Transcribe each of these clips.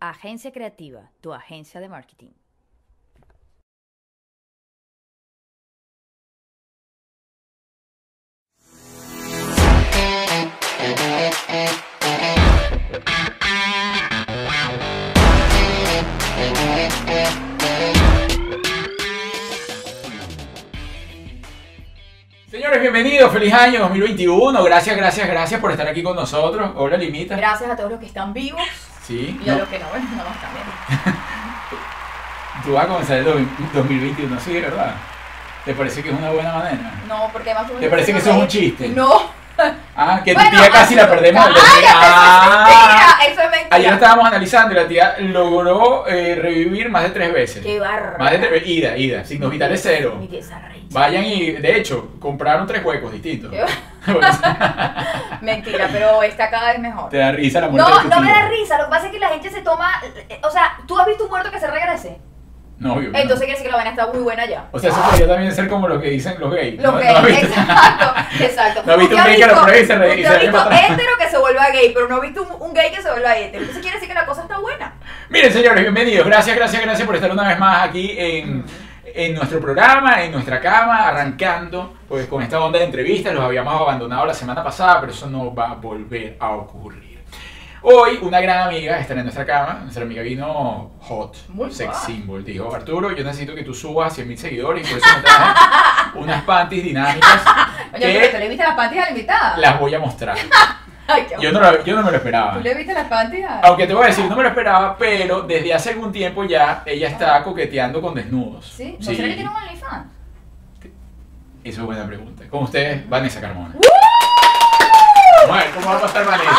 agencia creativa, tu agencia de marketing. Señores, bienvenidos, feliz año 2021. Gracias, gracias, gracias por estar aquí con nosotros. Hola, Limita. Gracias a todos los que están vivos Sí, y a los que no, bueno, no están viendo. tú vas a comenzar el do- 2021, sí, ¿verdad? ¿Te parece que es una buena manera? No, porque además... ¿Te parece que eso es un chiste? No. Ah, que tu Bueno, tía casi la perdemos. ¡Cállate! Ah. Eso es mentira, eso es mentira. Ayer estábamos analizando y la tía logró eh, revivir más de tres veces. Qué barra. Más de tres veces. Ida, ida. Signos vitales cero. Mi tía. Vayan y, de hecho, compraron tres huecos distintos. Qué Mentira, pero está cada vez mejor. Te da risa la muerte No, de tu no me da risa, lo que pasa es que la gente se toma... O sea, ¿tú has visto un muerto que se regrese? No, obvio no. Entonces quiere decir que la vaina está muy buena ya. O sea, eso podría también ser como lo que dicen los gays. Lo ¿no? que ¿No has visto? exacto, exacto. ¿No has visto un gay que lo prueba y se re- y se visto hétero que se vuelva gay, pero no ha visto un, un gay que se vuelva hétero. Entonces quiere decir que la cosa está buena. Miren, señores, bienvenidos. Gracias, gracias, gracias por estar una vez más aquí en, en nuestro programa, en nuestra cama, arrancando pues con esta onda de entrevistas. Los habíamos abandonado la semana pasada, pero eso no va a volver a ocurrir. Hoy una gran amiga estará en nuestra cama. Nuestra amiga vino hot, Muy sex symbol. Dijo, Arturo, yo necesito que tú subas a 100 mil seguidores y por eso me traje unas panties dinámicas Oye, pero ¿tú le viste las panties a la invitada? las voy a mostrar. Ay, Yo no, lo- yo no me lo esperaba. ¿Tú le viste las panties. Aunque te voy a decir, no me lo esperaba, pero desde hace algún tiempo ya ella está coqueteando con desnudos. ¿Sí? ¿No será que tiene un OnlyFans? Eso es buena pregunta. Con ustedes, Vanessa Carmona. A cómo va a pasar Vanessa.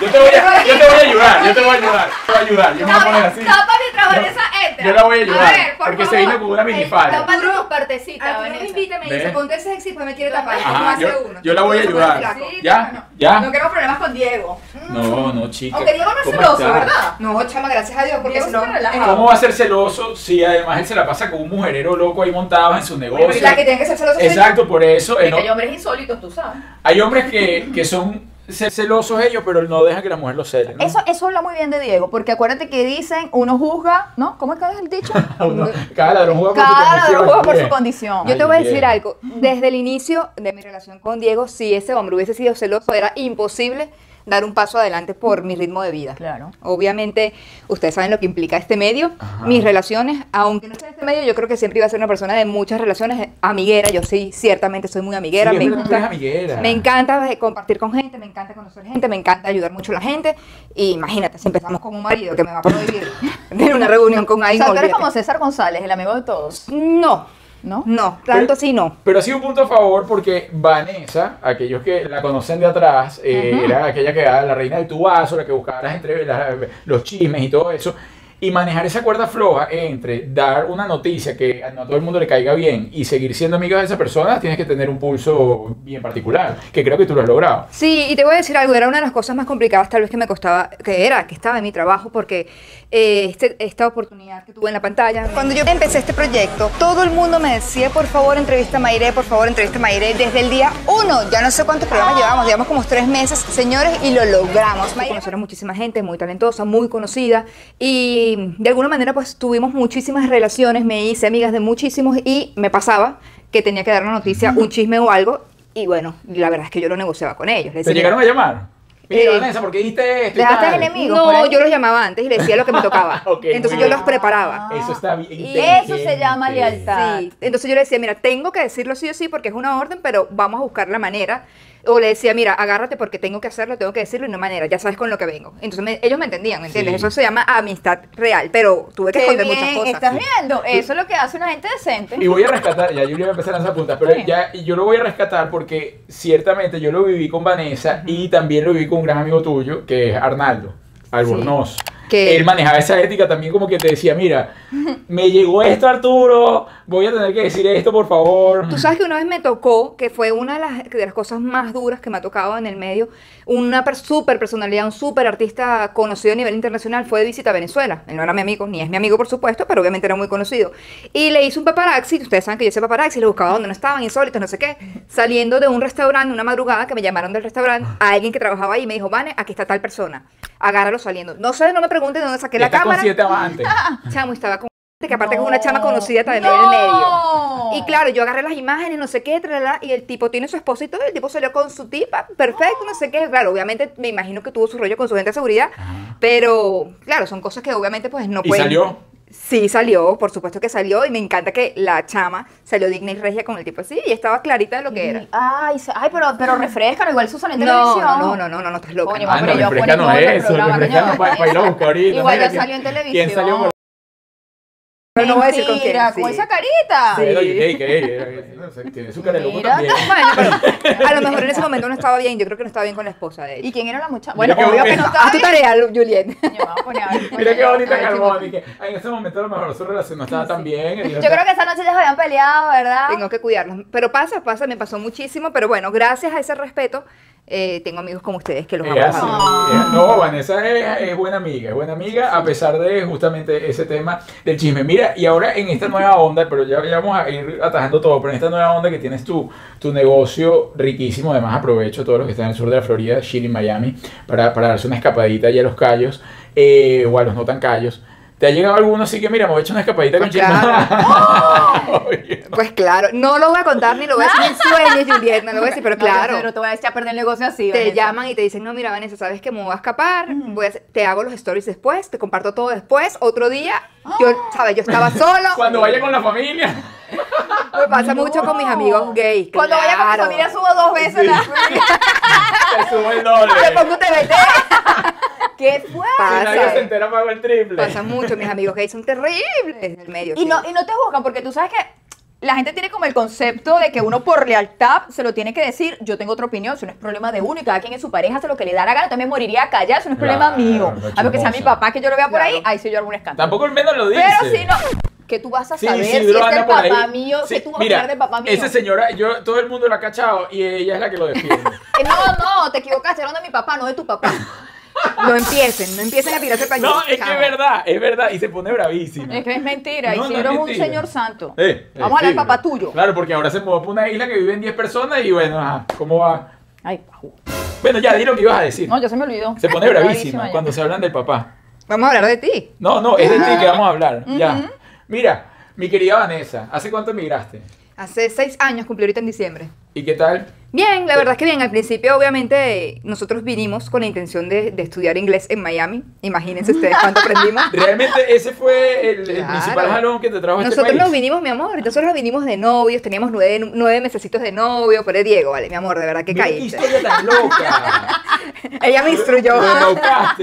Yo te voy a, yo te voy a ayudar, yo te voy a ayudar. Te voy a ayudar, yo me voy a poner así. Tapa mientras Vanessa entra. yo la voy a ayudar, ver, por porque se favor. vino con una minifalda. Tápate tus partecitas, Arturo me Vanessa. invita y me dice, ponte sexy, pues me quiere tapar. Ajá, yo- uno. yo la voy a ayudar. ¿Ya? No, no. ¿Ya? No queremos problemas con Diego. No, no, chica. Aunque Diego no es ¿Cómo celoso? ¿verdad? No, chama, gracias a Dios, porque Diego si no... ¿Cómo va a ser celoso si además él se la pasa con un mujerero loco ahí montado en su negocio? Oye, la que tiene que ser yo. Exacto, por eso. eh, Es no- que hay hombres insólitos, tú sabes. Hay hombres que, que son celosos ellos, pero no dejan que la mujer los cele. ¿no? Eso, eso habla muy bien de Diego, porque acuérdate que dicen, uno juzga, ¿no? ¿Cómo es que es el dicho? Uno- cada ladrón juega por su Cada condición. ladrón juega por su condición. Yo te voy a decir algo. Desde el inicio de mi relación con Diego, si ese hombre hubiese sido celoso, era imposible dar un paso adelante por mi ritmo de vida. Claro. Obviamente, ustedes saben lo que implica este medio. Ajá. Mis relaciones, aunque no esté en este medio, yo creo que siempre iba a ser una persona de muchas relaciones amiguera. Yo sí, ciertamente soy muy amiguera. Sí, me, encanta, amiguera. me encanta eh, compartir con gente, me encanta conocer gente, me encanta ayudar mucho a la gente. Y imagínate, si empezamos con un marido que me va a prohibir tener una reunión con O alguien. sea, tú eres como César González, el amigo de todos, No, ¿no? no, tanto Pero- así no. Pero sí un punto a favor porque Vanessa, aquellos que la conocen de atrás, eh, era aquella que era la reina del tubazo, la que buscaba las entre, las- los chismes y todo eso. Y manejar esa cuerda floja entre dar una noticia que no a todo el mundo le caiga bien y seguir siendo amiga de esa persona, tienes que tener un pulso bien particular, que creo que tú lo has logrado. Sí, y te voy a decir algo, era una de las cosas más complicadas tal vez que me costaba, que era, que estaba en mi trabajo, porque eh, este- esta oportunidad que tuve en la pantalla. Cuando yo empecé este proyecto, todo el mundo me decía, por favor, entrevista a Maire, por favor, entrevista a Maire, desde el día uno, ya no sé cuántos programas llevamos, llevamos como tres meses, señores, y lo logramos. Conocer a muchísima gente, muy talentosa, muy conocida, y de alguna manera pues tuvimos muchísimas relaciones, me hice amigas de muchísimos, y me pasaba que tenía que dar una noticia, un chisme o algo, y bueno, la verdad es que yo lo negociaba con ellos. Les ¿Te llegaron a llamar? Mira, Eh, Vanessa, ¿por qué dijiste esto? dejaste por No, yo los llamaba antes y les decía lo que me tocaba. Ok, Entonces yo bien. los preparaba. Eso está bien. Y eso se llama lealtad. Sí. Entonces yo le decía, mira, tengo que decirlo sí o sí porque es una orden, pero vamos a buscar la manera O le decía, mira, agárrate porque tengo que hacerlo, tengo que decirlo y no manera, ya sabes con lo que vengo. Entonces me- ellos me entendían, ¿me entiendes? Sí. Eso se llama amistad real, pero tuve que Qué esconder bien, muchas cosas. ¿Estás viendo? Eso es lo que hace una gente decente. Y voy a rescatar, ya yo voy a empezar a lanzar puntas, pero Sí. ya yo lo voy a rescatar porque ciertamente yo lo viví con Vanessa y también lo viví con un gran amigo tuyo, que es Arnaldo Albornoz. Que- él manejaba esa ética también como que te decía, mira, me llegó esto Arturo, voy a tener que decir esto por favor. Tú sabes que una vez me tocó, que fue una de las, de las cosas más duras que me ha tocado en el medio, una per- super personalidad, un super artista conocido a nivel internacional, fue de visita a Venezuela. Él no era mi amigo, ni es mi amigo por supuesto, pero obviamente era muy conocido. Y le hizo un paparazzi, ustedes saben que yo hice paparazzi, le buscaba donde no estaban, insólitos, no sé qué, saliendo de un restaurante, una madrugada, que me llamaron del restaurante, a alguien que trabajaba ahí y me dijo, Vane, aquí está tal persona, agárralo saliendo. No sé, no me pregunten de dónde saqué Y la está con cámara. siete amantes. Chamo, estaba con que aparte es una chama No. conocida también en el medio. Y claro, yo agarré las imágenes, no sé qué, tralala, y el tipo tiene su esposa y todo, el tipo salió con su tipa, perfecto, no sé qué. Claro, obviamente me imagino que tuvo su rollo con su gente de seguridad, pero claro, son cosas que obviamente pues no ¿Y pueden. salió? Sí, salió, por supuesto que salió, y me encanta que la chama salió digna y regia con el tipo así, y estaba clarita de lo que era. Ay, ay, pero, pero refrescan, igual se usan en No, televisión. no, no, no, no, no, estás loca. Coño, no. Ah, pero no, yo refresca no es eso, refresca no, coño. pa- pa' ir a buscar ahorita. Igual ya salió en televisión. ¿Quién salió por Pero no voy a decir con quién, sí. con esa carita. Pero, ¿qué, qué? No sé, Tiene su cara de loco Mira. también. Bueno, pero a lo mejor en ese momento no estaba bien, yo creo que no estaba bien con la esposa de ella. ¿Y quién era la muchacha? Mira Bueno, qué obvio que no estaba Haz tu bien. tarea, Juliet. Yo me voy a poner a ver, Mira qué bonita que En ese momento a lo mejor su relación no estaba tan bien. Yo creo que esa noche ya se habían peleado, ¿verdad? Tengo que cuidarlos. Pero pasa, pasa, me pasó muchísimo. Pero bueno, gracias a ese respeto, eh, tengo amigos como ustedes que los amo. Ah. No, Vanessa es, es buena amiga, es buena amiga a pesar de justamente ese tema del chisme. Mira, y ahora en esta nueva onda, pero ya, ya vamos a ir atajando todo, pero en esta nueva onda que tienes tú, tu negocio riquísimo, además aprovecho a todos los que están en el sur de la Florida, Chile y Miami, para, para darse una escapadita allá a los callos, eh, o a los no tan callos. ¿Te ha llegado alguno así que, mira, me voy a echar una escapadita con Pues Chile? claro. Oye. Pues claro, no lo voy a contar ni lo voy a decir en sueños, Juliet, no lo voy a decir, pero No, claro. Pero te voy a echar a perder el negocio así. te Vanessa. llaman y te dicen, no, mira, Vanessa, sabes que me voy a escapar, voy a hacer- te hago los stories después, te comparto todo después, otro día, yo, ¿sabes? Yo estaba solo. Cuando vaya con la familia. Me pasa mucho con mis amigos gays. Cuando vaya con mi familia subo dos veces la... Te subo el doble. Te pongo TBT. ¿Qué fue? Si nadie Pasa. se entera, pago el triple. Pasa mucho, mis amigos gays son terribles en el medio. Y sí. no, y no te juzgan porque tú sabes que la gente tiene como el concepto de que uno por lealtad se lo tiene que decir, yo tengo otra opinión, eso no es problema de uno y cada quien es su pareja, hace lo que le da la gana, también moriría callado, eso no es problema Claro, mío. A menos que sea mi papá que yo lo vea por ahí, Claro. ahí sí yo algún escándalo. Tampoco el menos lo dice. Pero si no, que tú vas a Sí, saber sí, si es Duro el papá mío, Sí, que tú vas mira, a hablar del papá mío. Esa señora, yo, todo el mundo la ha cachado y ella es la que lo defiende. Eh, no, no, te equivocaste, hablando de mi papá, no de tu papá. No empiecen, no empiecen a tirarse pañuelos. no, es que es verdad, es verdad. Y se pone bravísima. Es que es mentira, No, no Isidro es es un mentira. señor santo. Eh, eh, Vamos a hablar del sí, papá tuyo. Claro, porque ahora se mudó para una isla que viven 10 personas y bueno, ajá, ¿cómo va? Ay, paju. Bueno, ya di lo que ibas a decir. No, ya se me olvidó. se pone bravísima ya. cuando se hablan del papá. Vamos a hablar de ti. No, no, es de ti que vamos a hablar. Ya. Mira, mi querida Vanessa, ¿hace cuánto emigraste? Hace seis años, cumplí ahorita en diciembre. ¿Y qué tal? Bien, la verdad es que bien. Al principio, obviamente, nosotros vinimos con la intención de, de estudiar inglés en Miami. Imagínense ustedes cuánto aprendimos. Realmente ese fue el, el Claro. principal jalón que te trajo a este Nosotros país. nos vinimos, mi amor, nosotros nos vinimos de novios, teníamos nueve, nueve mesecitos de novio, pero Diego, vale, mi amor, de verdad que Mira qué caíste. historia tan loca. Ella me instruyó. Embaucaste.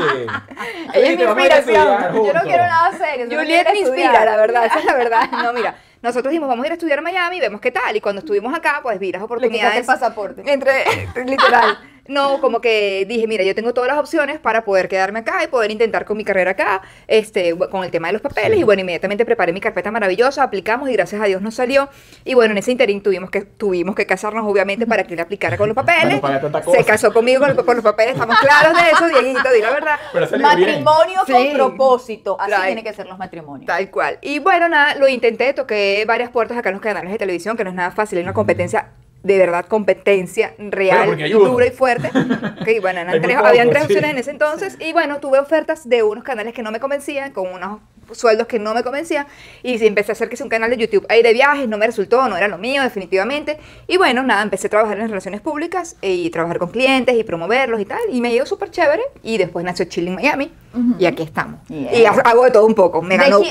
Ella es mi inspiración. Yo no quiero nada serio. Juliet me inspira, la verdad, esa es la verdad. No, mira, nosotros dijimos, vamos a ir a estudiar a Miami, vemos qué tal. Y cuando estuvimos acá, pues vi las Le oportunidades. el pasaporte. Entre, literal. No, como que dije, mira, yo tengo todas las opciones para poder quedarme acá y poder intentar con mi carrera acá, este, con el tema de los papeles. Y bueno, inmediatamente preparé mi carpeta maravillosa, aplicamos y gracias a Dios nos salió. Y bueno, en ese interín tuvimos que, tuvimos que casarnos, obviamente, para que le aplicara con los papeles. Bueno, Se casó conmigo con, con los papeles, estamos claros de eso, Dieguito, di la verdad. Pero salió bien. Matrimonio Sí. con propósito. Así Trae. tienen que ser los matrimonios. Tal cual. Y bueno, nada, lo intenté, toqué varias puertas acá en los canales de televisión, que no es nada fácil, hay una competencia, de verdad, competencia real, dura y fuerte. Ok, bueno, tres- habían tres sí. opciones en ese entonces. Y bueno, tuve ofertas de unos canales que no me convencían, con unos sueldos que no me convencían. Y empecé a hacer que es un canal de YouTube ahí de viajes, no me resultó, no era lo mío, definitivamente. Y bueno, nada, empecé a trabajar en relaciones públicas y trabajar con clientes y promoverlos y tal. Y me dio súper chévere. Y después nació Chile en Miami. Y aquí estamos. Yeah. Y hago de todo un poco. Me ¿De ganó.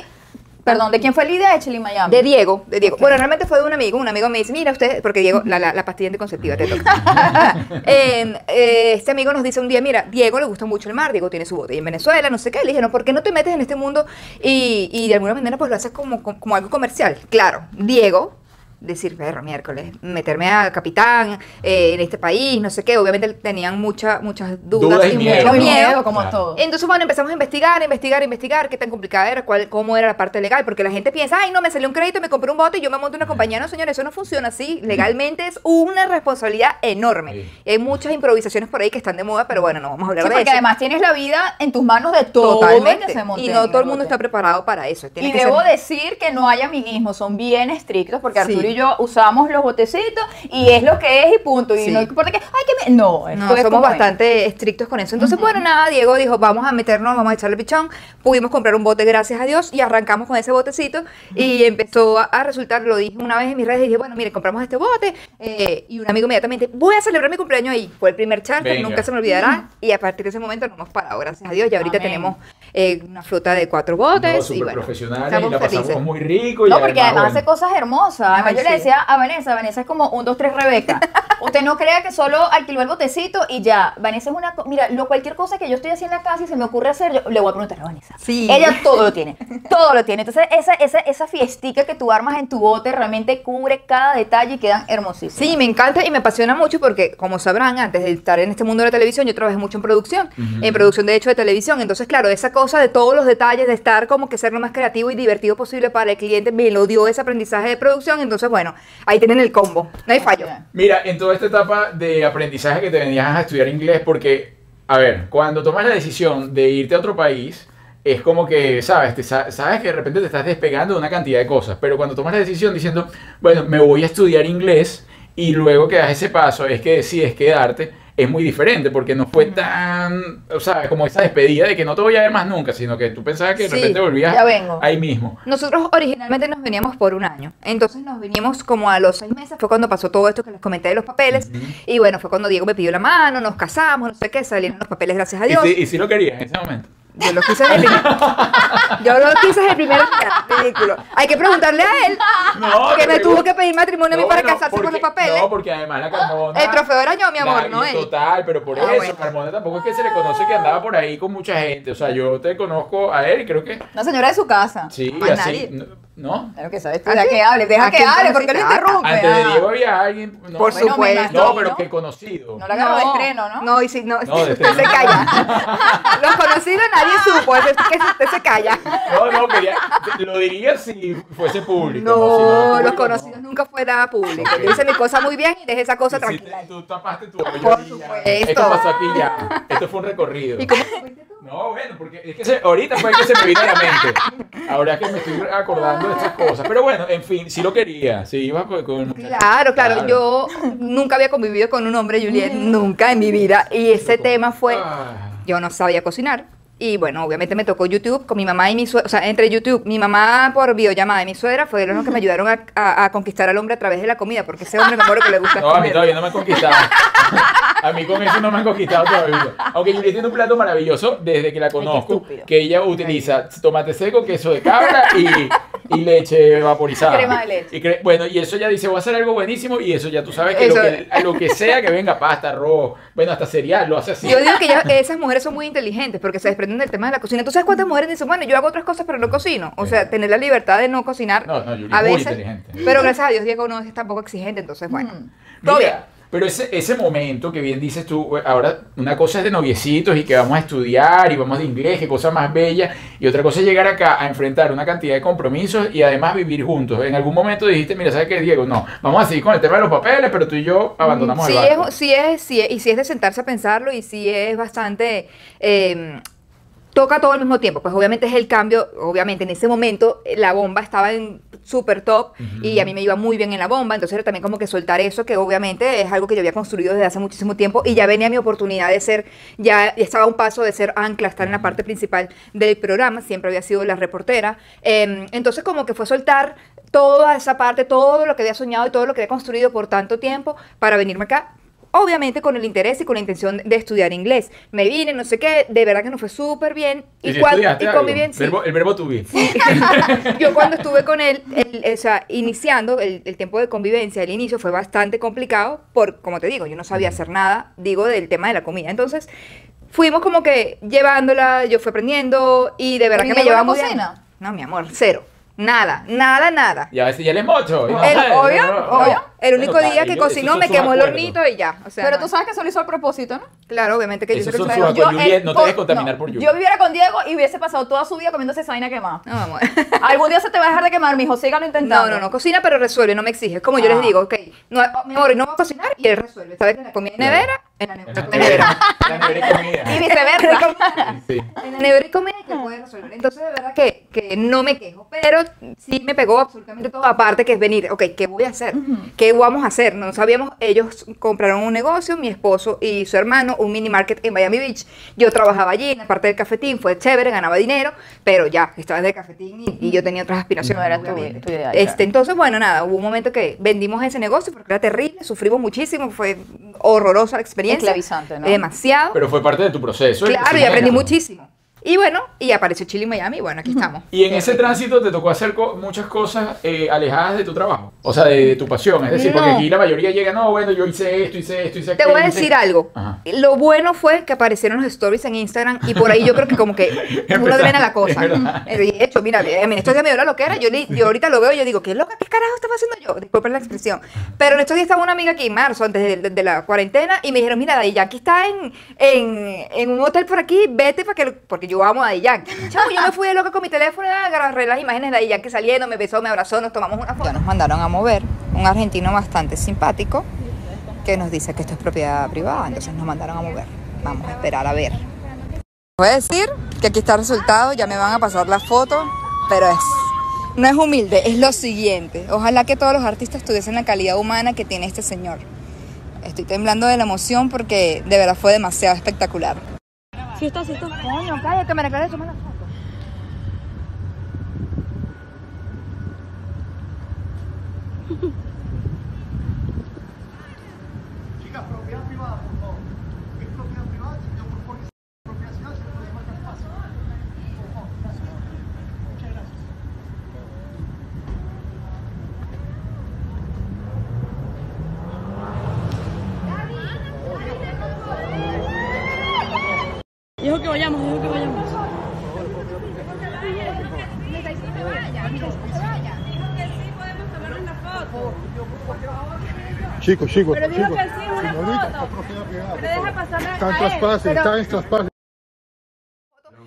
Perdón, ¿de quién fue la idea de Chile Miami? De Diego, de Diego. Bueno, realmente fue de un amigo. Un amigo me dice, mira usted, porque Diego, la, la, la pastilla anticonceptiva te toca. Eh, eh, este amigo nos dice un día, mira, Diego le gusta mucho el mar, Diego tiene su botella en Venezuela, no sé qué. Le dije, no, ¿por qué no te metes en este mundo y, y de alguna manera pues lo haces como, como, como algo comercial? Claro, Diego decir, perro, miércoles, meterme a capitán eh, en este país, no sé qué. Obviamente tenían mucha, muchas dudas, Dudas y y, miedo, mucho ¿no? miedo. como Claro. todo. Entonces, bueno, empezamos a investigar, investigar, investigar qué tan complicada era, cuál, cómo era la parte legal, porque la gente piensa, ay, no, me salió un crédito, me compré un bote y yo me monto una compañía. No, señores, eso no funciona así. Legalmente es una responsabilidad enorme. Sí. Y hay muchas improvisaciones por ahí que están de moda, pero bueno, no vamos a hablar Sí, de porque eso. además tienes la vida en tus manos de todo Totalmente. que se monte Y no todo el mundo bote. está preparado para eso. Tiene Y que debo ser- decir que no hay amiguismo, son bien estrictos porque Sí. Arturo y yo usamos los botecitos y es lo que es y punto. Y Sí. no importa que, ay, que me... No, esto No, es somos es. bastante estrictos con eso. Entonces, bueno, nada, Diego dijo, vamos a meternos, vamos a echarle pichón. Pudimos comprar un bote, gracias a Dios, y arrancamos con ese botecito. Y empezó a, a resultar, lo dije una vez en mis redes, y dije, bueno, mire, compramos este bote. eh, y un amigo inmediatamente, voy a celebrar mi cumpleaños ahí. Fue el primer charter, Venga. nunca se me olvidará. Y a partir de ese momento no hemos parado, gracias a Dios. Y ahorita Amén. tenemos eh, una flota de cuatro botes. No, y súper bueno, profesionales y la pasamos muy rico. y No, porque además bueno, hace cosas hermosas. Además, yo le decía a Vanessa, Vanessa es como un, dos, tres Rebeca. Usted no crea que solo alquiló el botecito y ya. Vanessa es una... Mira, lo, cualquier cosa que yo estoy haciendo en la casa y se me ocurre hacer, yo le voy a preguntar a Vanessa. Sí. Ella todo lo tiene. Todo lo tiene. Entonces, esa, esa, esa fiestica que tú armas en tu bote realmente cubre cada detalle y quedan hermosísimos. Sí, me encanta y me apasiona mucho porque, como sabrán, antes de estar en este mundo de la televisión, yo trabajé mucho en producción, en producción de hecho de televisión. Entonces, claro, esa cosa de todos los detalles, de estar como que ser lo más creativo y divertido posible para el cliente, me lo dio ese aprendizaje de producción. Entonces, bueno, ahí tienen el combo, no hay fallo. Mira, en toda esta etapa de aprendizaje que te venías a estudiar inglés, porque, a ver, cuando tomas la decisión de irte a otro país, es como que, sabes, te sa- sabes que de repente te estás despegando de una cantidad de cosas, pero cuando tomas la decisión diciendo, bueno, me voy a estudiar inglés y luego que das ese paso, es que decides quedarte, es muy diferente, porque no fue tan, o sea, como esa despedida de que no te voy a ver más nunca, sino que tú pensabas que de Sí, repente volvías ya vengo. ahí mismo. Nosotros originalmente nos veníamos por un año, entonces nos vinimos como a los seis meses, fue cuando pasó todo esto que les comenté de los papeles, y bueno, fue cuando Diego me pidió la mano, nos casamos, no sé qué, salieron los papeles, gracias a Y Dios. si, y si lo querías en ese momento. Yo lo quise desde el primer, yo lo quise desde el primer ridículo. Hay que preguntarle a él No, que me tuvo que pedir matrimonio a mí No, para no, casarse con los papeles. No, porque además la Carmona. El trofeo era yo, mi amor, la- no él. Total, pero por Ah, eso, bueno. Carmona tampoco es que se le conoce que andaba por ahí con mucha gente. O sea, yo te conozco a él, creo que. Una señora de su casa. Sí, Más así. nadie. No- ¿No? Claro que sabes tú. ¿A Deja que hable, deja ¿A que hable, porque lo conociste? interrumpe. Antes de ah. Diego había alguien. No, Por Bueno, supuesto. No, pero que conocido. No la agarró de estreno, ¿no? No, y si no, No, de usted se calla. Los conocidos nadie supo, es que usted se calla. No, no, quería. Lo diría si fuese público. No, si no los conocidos no. nunca fue nada público. Yo hice mi cosa muy bien y dejé esa cosa tranquila. tú tapaste tu hoyo Por y ya. supuesto. Esto pasó aquí ya. Esto fue un recorrido. ¿Y cómo No, bueno, porque es que se- ahorita fue que se me vino a la mente. Ahora que me estoy acordando de estas cosas. Pero bueno, en fin, sí lo quería. Sí, iba con, con el muchacho. Claro, claro, yo nunca había convivido con un hombre, Juliet, nunca en mi vida. Y ese tema fue, Ah, yo no sabía cocinar. Y bueno, obviamente me tocó YouTube con mi mamá y mi suegra, o sea, entre YouTube, mi mamá por videollamada y mi suegra fueron los que me ayudaron a, a- a conquistar al hombre a través de la comida, porque ese hombre me acuerdo que le gusta No, a mí todavía no me han conquistado. A mí con eso no me han conquistado todavía. Aunque Juliet tiene un plato maravilloso desde que la conozco, que ella utiliza tomate seco, queso de cabra y, y leche vaporizada. Crema de leche. Y cre- bueno, y eso ya dice, voy a hacer algo buenísimo y eso ya tú sabes que, Eso- lo que a lo que sea que venga, pasta, arroz, bueno, hasta cereal, lo hace así. Yo digo que esas mujeres son muy inteligentes porque se desprenden del tema de la cocina. ¿Tú sabes cuántas mujeres dicen, bueno, yo hago otras cosas pero no cocino? O sea, tener la libertad de no cocinar No, no, Yuri a es muy veces. inteligente. Pero gracias a Dios Diego no es tampoco exigente, entonces bueno. Mm. Mira. Pero ese, ese momento que bien dices tú, ahora una cosa es de noviecitos y que vamos a estudiar y vamos de inglés, qué cosa más bella, y otra cosa es llegar acá a enfrentar una cantidad de compromisos y además vivir juntos. En algún momento dijiste, mira, ¿sabes qué, Diego? No, vamos a seguir con el tema de los papeles, pero tú y yo abandonamos Sí el barco. es, sí es, sí es, y sí es de sentarse a pensarlo y sí es bastante... eh, toca todo al mismo tiempo, pues obviamente es el cambio, obviamente en ese momento eh, la bomba estaba en súper top y a mí me iba muy bien en la bomba, entonces era también como que soltar eso, que obviamente es algo que yo había construido desde hace muchísimo tiempo y ya venía mi oportunidad de ser, ya, estaba un paso de ser ancla, estar en la parte principal del programa, siempre había sido la reportera, eh, entonces como que fue soltar toda esa parte, todo lo que había soñado y todo lo que había construido por tanto tiempo para venirme acá obviamente con el interés y con la intención de estudiar inglés. Me vine, no sé qué, de verdad que nos fue súper bien. ¿Y, si cuan- estudiaste y algo? conviví en- sí. Verbo- el verbo to be. Yo cuando estuve con él, el- o sea, iniciando el, el tiempo de convivencia, el inicio fue bastante complicado, por, como te digo, yo no sabía hacer nada, digo, del tema de la comida. Entonces, fuimos como que llevándola, yo fui aprendiendo y de verdad ¿Y que me no muy bien. cocina? No, mi amor, cero. Nada, nada, nada. Y a veces ya le mocho. y no obvio, no, no, obvio. El único Bueno, día que ellos- cocinó me quemó el hornito y ya. O sea, Pero no. tú sabes que eso lo hizo a propósito, ¿no? Claro, obviamente que yo sé que. Juliet, no te dejes contaminar por Juliet. Yo viviera con Diego y hubiese pasado toda su vida comiéndose esa vaina quemada. No, amor. Algún día se te va a dejar de quemar, mijo. Síganlo intentando. No, no, no, cocina pero resuelve, no me exige. Es como yo Ah. les digo, ok, no, mi amor, no va a cocinar y él resuelve. ¿Sabes que la comida en nevera? En la nevera. En la nevera. La nevera y comida. Y viceversa. Sí. En la nevera y comida que puede resolver. Entonces, de verdad que, que no me quejo, pero sí me pegó absolutamente todo. Aparte que es venir, ok, ¿qué voy a hacer? ¿Qué vamos a hacer? No sabíamos, ellos compraron un negocio, mi esposo y su hermano, un mini market en Miami Beach. Yo trabajaba allí, en la parte del cafetín, fue chévere, ganaba dinero, pero ya, estaba el cafetín y, y yo tenía otras aspiraciones. No era tu- obviamente. tu idea, Este, claro. entonces, bueno, nada, hubo un momento que vendimos ese negocio porque era terrible, sufrimos muchísimo, fue horrorosa la experiencia. Esclavizante, ¿no? Demasiado. Pero fue parte de tu proceso. Claro, y aprendí muchísimo. Y bueno, y apareció Chile y Miami, y bueno, aquí estamos. Y en ese tránsito te tocó hacer co- muchas cosas eh, alejadas de tu trabajo, o sea, de, de tu pasión. Es decir, porque aquí la mayoría llega, no, bueno, yo hice esto, hice esto, hice Te aquello. voy a hice- decir algo. Ajá. Lo bueno fue que aparecieron los stories en Instagram y por ahí yo creo que como que uno drena la cosa. De hecho, mira, mí estos días me dio la loquera. Yo, yo ahorita lo veo y yo digo, ¿qué loca? ¿Qué carajo estaba haciendo yo? Disculpen la expresión. Pero en estos días estaba una amiga aquí en marzo, antes de, de- de la cuarentena, y me dijeron, mira, Daddy Yankee está en, en, en un hotel por aquí, vete para que... lo-", Porque yo amo a Daddy Yankee. Yo me fui de loca con mi teléfono, agarré las imágenes de Daddy Yankee saliendo, me besó, me abrazó, nos tomamos una foto. Ya nos mandaron a mover un argentino bastante simpático que nos dice que esto es propiedad privada, entonces nos mandaron a mover. Vamos a esperar a ver. Voy a decir que aquí está el resultado, ya me van a pasar la foto, pero es no es humilde, es lo siguiente. Ojalá que todos los artistas tuviesen la calidad humana que tiene este señor. Estoy temblando de la emoción porque de verdad fue demasiado espectacular. Sí está, sí está. Coño, cállate, me la toma la foto. Chicas, propiedad privada, por favor. Es propiedad privada, yo propongo que sea propiedad nacional, se puede marcar fácil. Por favor, gracias. Muchas gracias. Dijo que vayamos, dijo que vayamos. Chicos, chicos, Pero dijo chicos. que sí, una Señorita, foto. privada. Pero deja pasarme Está en a él. traspaso, pero- está en traspaso.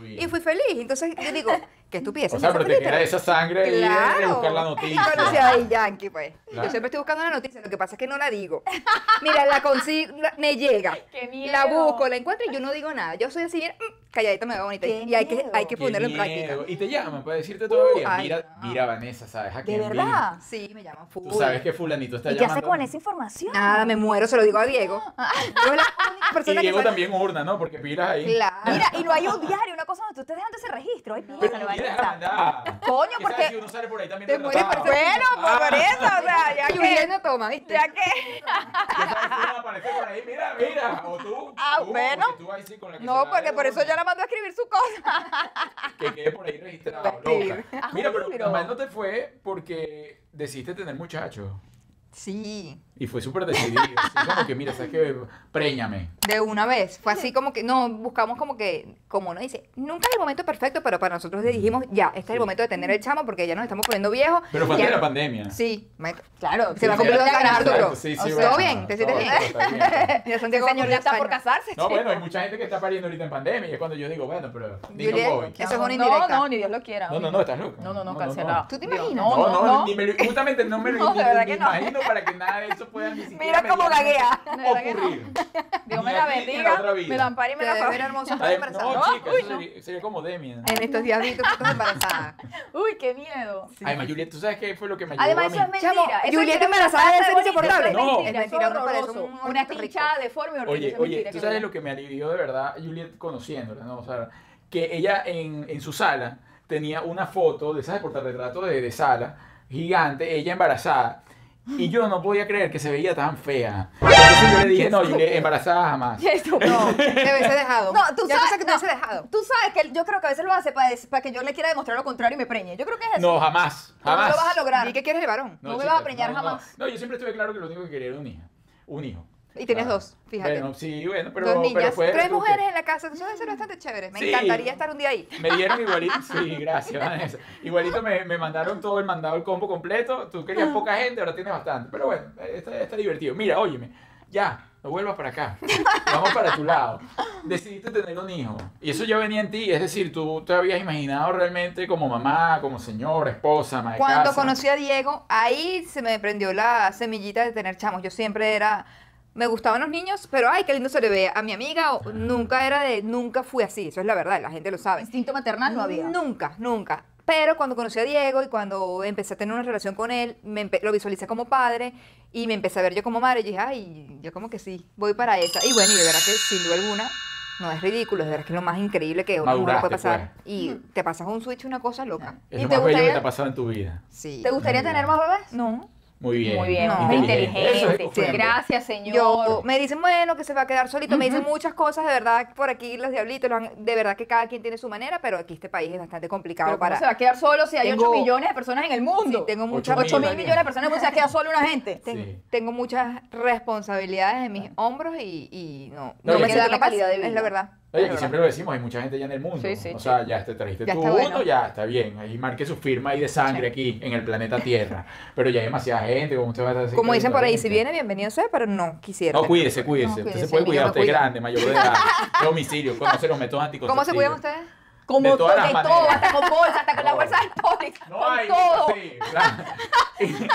Y fui feliz, entonces yo digo, qué estupidez. O sea, pero te queda esa sangre de- de Claro. buscar la Y noticia. conocí a Yankee, pues. Claro. Yo siempre estoy buscando la noticia, lo que pasa es que no la digo. Mira, la consigo, me llega. ¡Qué miedo! La busco, la encuentro y yo no digo nada. Yo soy así, bien, mm, calladita me veo bonita. ¡Qué Y hay que, miedo! hay que ponerlo en práctica. Y te llaman para decirte todavía, ay, mira, no. mira Vanessa, ¿sabes? A ¿De verdad? Sí, me llaman full. Tú sabes que fulanito está ¿Y qué hace llamando. con esa información? Nada, me muero, se lo digo a Diego. Yo es la única Y persona que Diego sabe- también urna, ¿no? Porque piras ahí. Claro. Mira, y no hay un diario, una cosa donde tú estés dejando ese registro. Ay, quieres Vanessa. Coño, ¿Qué porque- si uno sale por ahí también Te mueres por Bueno, pues por eso, o sea, ya Y que... No toma, ¿viste? Ya que... ¿Qué sabes uno aparece por ahí? Mira, mira. O tú. Ah, tú, bueno. tú la que No, la porque por eso uno. ya mandó a escribir su cosa. que quede por ahí registrado, loca. Mira, pero pero- mal no te fue porque decidiste tener muchachos. Sí. Y fue súper decidido. así como que, mira, ¿sabes qué? Préñame. De una vez. Fue así como que, no, buscamos como que, como uno dice, nunca es el momento perfecto, pero para nosotros le dijimos, ya, este es el momento de tener el chamo porque ya nos estamos poniendo viejos. Pero fue antes de la pandemia. Sí, me- Claro, se va a sí, cumplir sí, dos años, Exacto, Arturo. Sí, sí, O sea, bueno, ¿Todo bien? ¿Te sientes bien? Ya Ese señor ya está por casarse. No, chico. bueno, hay mucha gente que está pariendo ahorita en pandemia y es cuando yo digo, bueno, pero digo voy. Eso es una No, indirecta. no, ni Dios lo quiera. No, no, no, estás loca. No, no, no, No, no, cancelado. no. ¿Tú te imaginas? No, no, no. Ni me lo- justamente no me lo No, de verdad ni que no. imagino para que nada de eso pueda ni siquiera Mira cómo gaguea. De que no. ocurrir. Dios me la bendiga, me la ampare y me la favore. hermoso Ay, embarazada. No, No, chica, uy, eso no. sería, sería como Demian. En estos días vi tus fotos embarazada. Uy, qué miedo. Además, Juliet, ¿tú sabes qué fue lo que me ayudó Además, a eso mí? es mentira. Eso es que embarazada pasa debe ser insoportable. No. Es mentira, mentira, parece un Una rico. hinchada deforme. Oye, oye, mentira, tú que sabes lo que me alivió de verdad, Juliet, conociéndola, ¿no? O sea, que ella en, en su sala tenía una foto de, ¿sabes? Portarretrato de, de sala, gigante, ella embarazada. Y yo no podía creer que se veía tan fea. Entonces yo le dije, no, Juliet, embarazada jamás. Eso, no. Te hubiese dejado. No, tú ya sabes, que te no, hubiese dejado. Tú sabes que yo creo que a veces lo hace para, des- para que yo le quiera demostrar lo contrario y me preñe. Yo creo que es eso. No, jamás, No, no jamás. lo vas a lograr. ¿Y qué quieres el varón? no me vas a preñar no, jamás. No, yo siempre estuve claro que lo único que quería era un hijo. Un hijo. Y tienes Claro. dos, fíjate. Bueno, sí, bueno, pero, dos pero niñas, fue tres mujeres en la casa, eso debe ser bastante chévere. Me Sí. encantaría estar un día ahí. Me dieron igualito, sí, gracias, Vanessa. Igualito me, me mandaron todo el mandado, el combo completo. Tú querías poca gente, ahora tienes bastante. Pero bueno, está, está divertido. Mira, óyeme, ya, no vuelvas para acá. Vamos para tu lado. Decidiste tener un hijo. Y eso ya venía en ti. Es decir, tú te habías imaginado realmente como mamá, como señora, esposa, ama de Cuando casa. conocí a Diego, ahí se me prendió la semillita de tener chamos. Yo siempre era, me gustaban los niños, pero ay, qué lindo se le ve. A mi amiga o- nunca era de, nunca fui así, eso es la verdad, la gente lo sabe. Instinto maternal no había. Nunca, nunca. Pero cuando conocí a Diego y cuando empecé a tener una relación con él, me lo visualicé como padre y me empecé a ver yo como madre y dije, ay, yo como que sí, voy para esa. Y bueno, y de verdad que sin duda alguna, no es ridículo, es de verdad que es lo más increíble que una mujer puede pasar. pues. Y te pasas un switch, una cosa loca. Es ¿Y lo te más bello que te ha pasado en tu vida. Sí. ¿Te gustaría tener más bebés? No. Muy bien. Muy bien, No. muy Inteligente. Es inteligente. Gracias, señor. Yo, me dicen, bueno, que se va a quedar solito, me dicen muchas cosas, de verdad, por aquí los diablitos, lo han- de verdad que cada quien tiene su manera, pero aquí este país es bastante complicado Pero ¿cómo para... se va a quedar solo si hay Tengo- 8 millones de personas en el mundo? Sí, tengo muchas 8 8 mil mil. millones de personas, ¿cómo se va a quedar solo una gente? ten- Sí. tengo muchas responsabilidades en mis hombros y, y no, No, no me siento la capaz, calidad de es la verdad. Oye, que siempre lo decimos, hay mucha gente ya en el mundo. Sí, sí, o sea, ya te trajiste Ya uno, bueno. ya está bien. Ahí marque su firma ahí de sangre aquí en el planeta Tierra. Pero ya hay demasiada gente, como usted va a decir. Como dicen por ahí, si viene, bienvenido sea, pero no quisiera. No, cuídese, cuídese. No, usted cuídese, se puede cuidar, usted es grande, mayor de edad. Domicilio, conoce los métodos anticonceptivos. ¿Cómo se cuidan ustedes? Como De todas to- las de todo, hasta con bolsa, hasta con la bolsa alcohólica, No con hay, todo. sí, claro.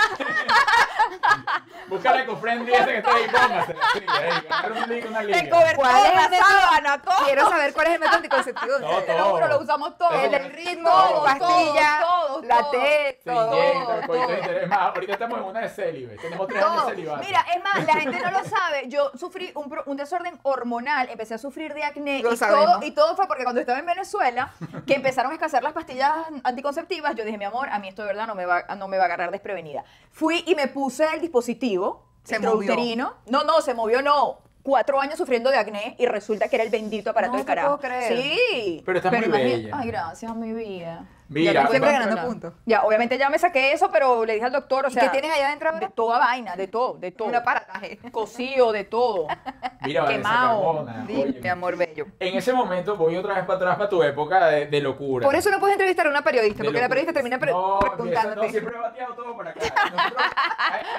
Busca la esa que está ahí, póngasela, sí, ahí, una ¿Cuál es la el método? sábana, todo. Quiero saber cuál es el método anticonceptivo de No. Te lo juro, lo usamos todo. El del ritmo, Todo, pastilla, todo, la todo. T, todo. de. Es más, ahorita estamos en una de célibe. Tenemos tres años de Todo. celibato. Mira, es más, la gente no lo sabe. Yo sufrí un, pro- un desorden hormonal, empecé a sufrir de acné Lo y todo, y todo fue porque cuando estaba en Venezuela, que empezaron a escasear las pastillas anticonceptivas, yo dije, mi amor, a mí esto de verdad no me va, no me va a agarrar desprevenida. Fui y me puse el dispositivo Se intrauterino. No, no, se movió, no. Cuatro años sufriendo de acné y resulta que era el bendito aparato No de carajo. puedo creer. Sí. Pero estás muy imagina- bella. Ay, gracias, mi vida. Mira, siempre ganando puntos. Ya, obviamente ya me saqué eso, pero le dije al doctor, o ¿Y sea, qué tienes allá adentro de toda vaina, de todo, de todo. Un aparataje. Cocido, de todo. Mira, quemado. Dime, mi amor bello. En ese momento voy otra vez para atrás para tu época de, de locura. Por eso no puedes entrevistar a una periodista, De porque la periodista termina pre- no, preguntándote. No, siempre he bateado todo por acá. Nosotros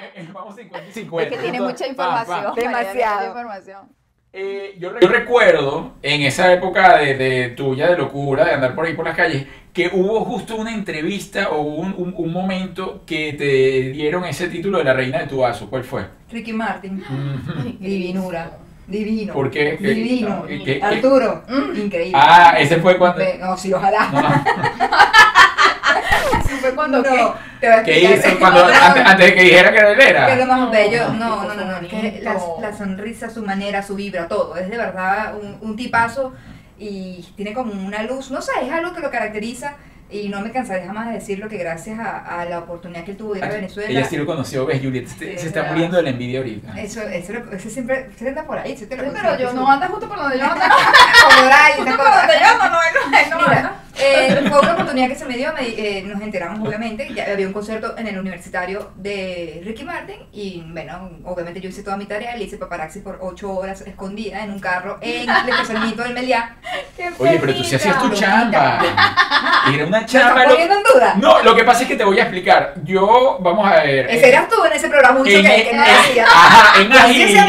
eh, eh, vamos 50 y 50. Es que tiene mucha información. Tiene información. Eh, yo, re- yo recuerdo en esa época de, de tuya de locura, de andar por ahí por las calles, que hubo justo una entrevista o un, un- un momento que te dieron ese título de la reina de tu vaso. ¿Cuál fue? Ricky Martin. Divinura. Divino. ¿Por qué? ¿Qué- Divino. qué- qué- Arturo. mm, increíble. Ah, ese fue cuando... No, sí, ojalá. No, Así fue cuando No, ¿qué? te voy a ¿Qué explicar. hizo cuando, antes, antes de que dijera que él Que es lo era? más bello. No, No, no, no, no. es que la, la sonrisa, su manera, su vibra, todo. Es de verdad un, un tipazo y tiene como una luz. No sé, es algo que lo caracteriza y no me cansaré jamás de decirlo que gracias a, a la oportunidad que él tuvo de ir a Venezuela. Ella sí lo conoció, ves, Juliet, se, se está muriendo de la envidia ahorita. Eso, eso, siempre se anda por ahí. ese te lo Sí, pero yo no ando justo por donde yo ando. Justo por donde yo ando, no, no, no, no. Eh, fue una oportunidad que se me dio, me- eh, nos enteramos obviamente, ya había un concierto en el universitario de Ricky Martin y bueno, obviamente yo hice toda mi tarea, le hice paparazzi por ocho horas escondida en un carro en el estacionamiento del Meliá. Oye, pero tú sí hacías tu chamba. Era una ¿Me chamba. estás lo- poniendo en duda? No, lo que pasa es que te voy a explicar. Yo, vamos a ver. Ese eras tú en ese programa mucho en, que, que no en- hacía. ajá, en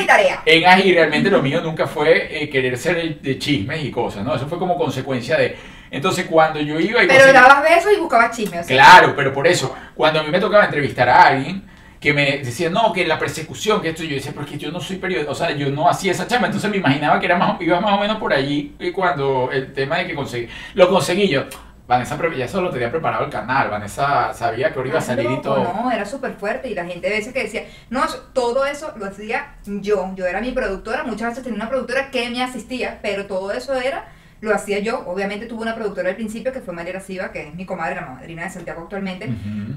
mi tarea. en Ají realmente lo mío nunca fue eh, querer ser el de chismes y cosas, ¿no? Eso fue como consecuencia de... Entonces cuando yo iba y Pero conseguía- dabas besos y buscabas chisme, o sea. Claro, pero por eso, cuando a mí me tocaba entrevistar a alguien que me decía, no, que la persecución, que esto, yo decía, porque yo no soy periodista, o sea, yo no hacía esa chamba, entonces me imaginaba que era más, iba más o menos por allí y cuando el tema de que conseguí, lo conseguí yo, Vanessa ya solo tenía preparado el canal, Vanessa sabía que ahora iba a salir y todo. No, era súper fuerte y la gente a veces que decía, no, todo eso lo hacía yo, yo era mi productora, muchas veces tenía una productora que me asistía, pero todo eso era, lo hacía yo, obviamente tuve una productora al principio que fue María Siva, que es mi comadre, la madrina de Santiago actualmente,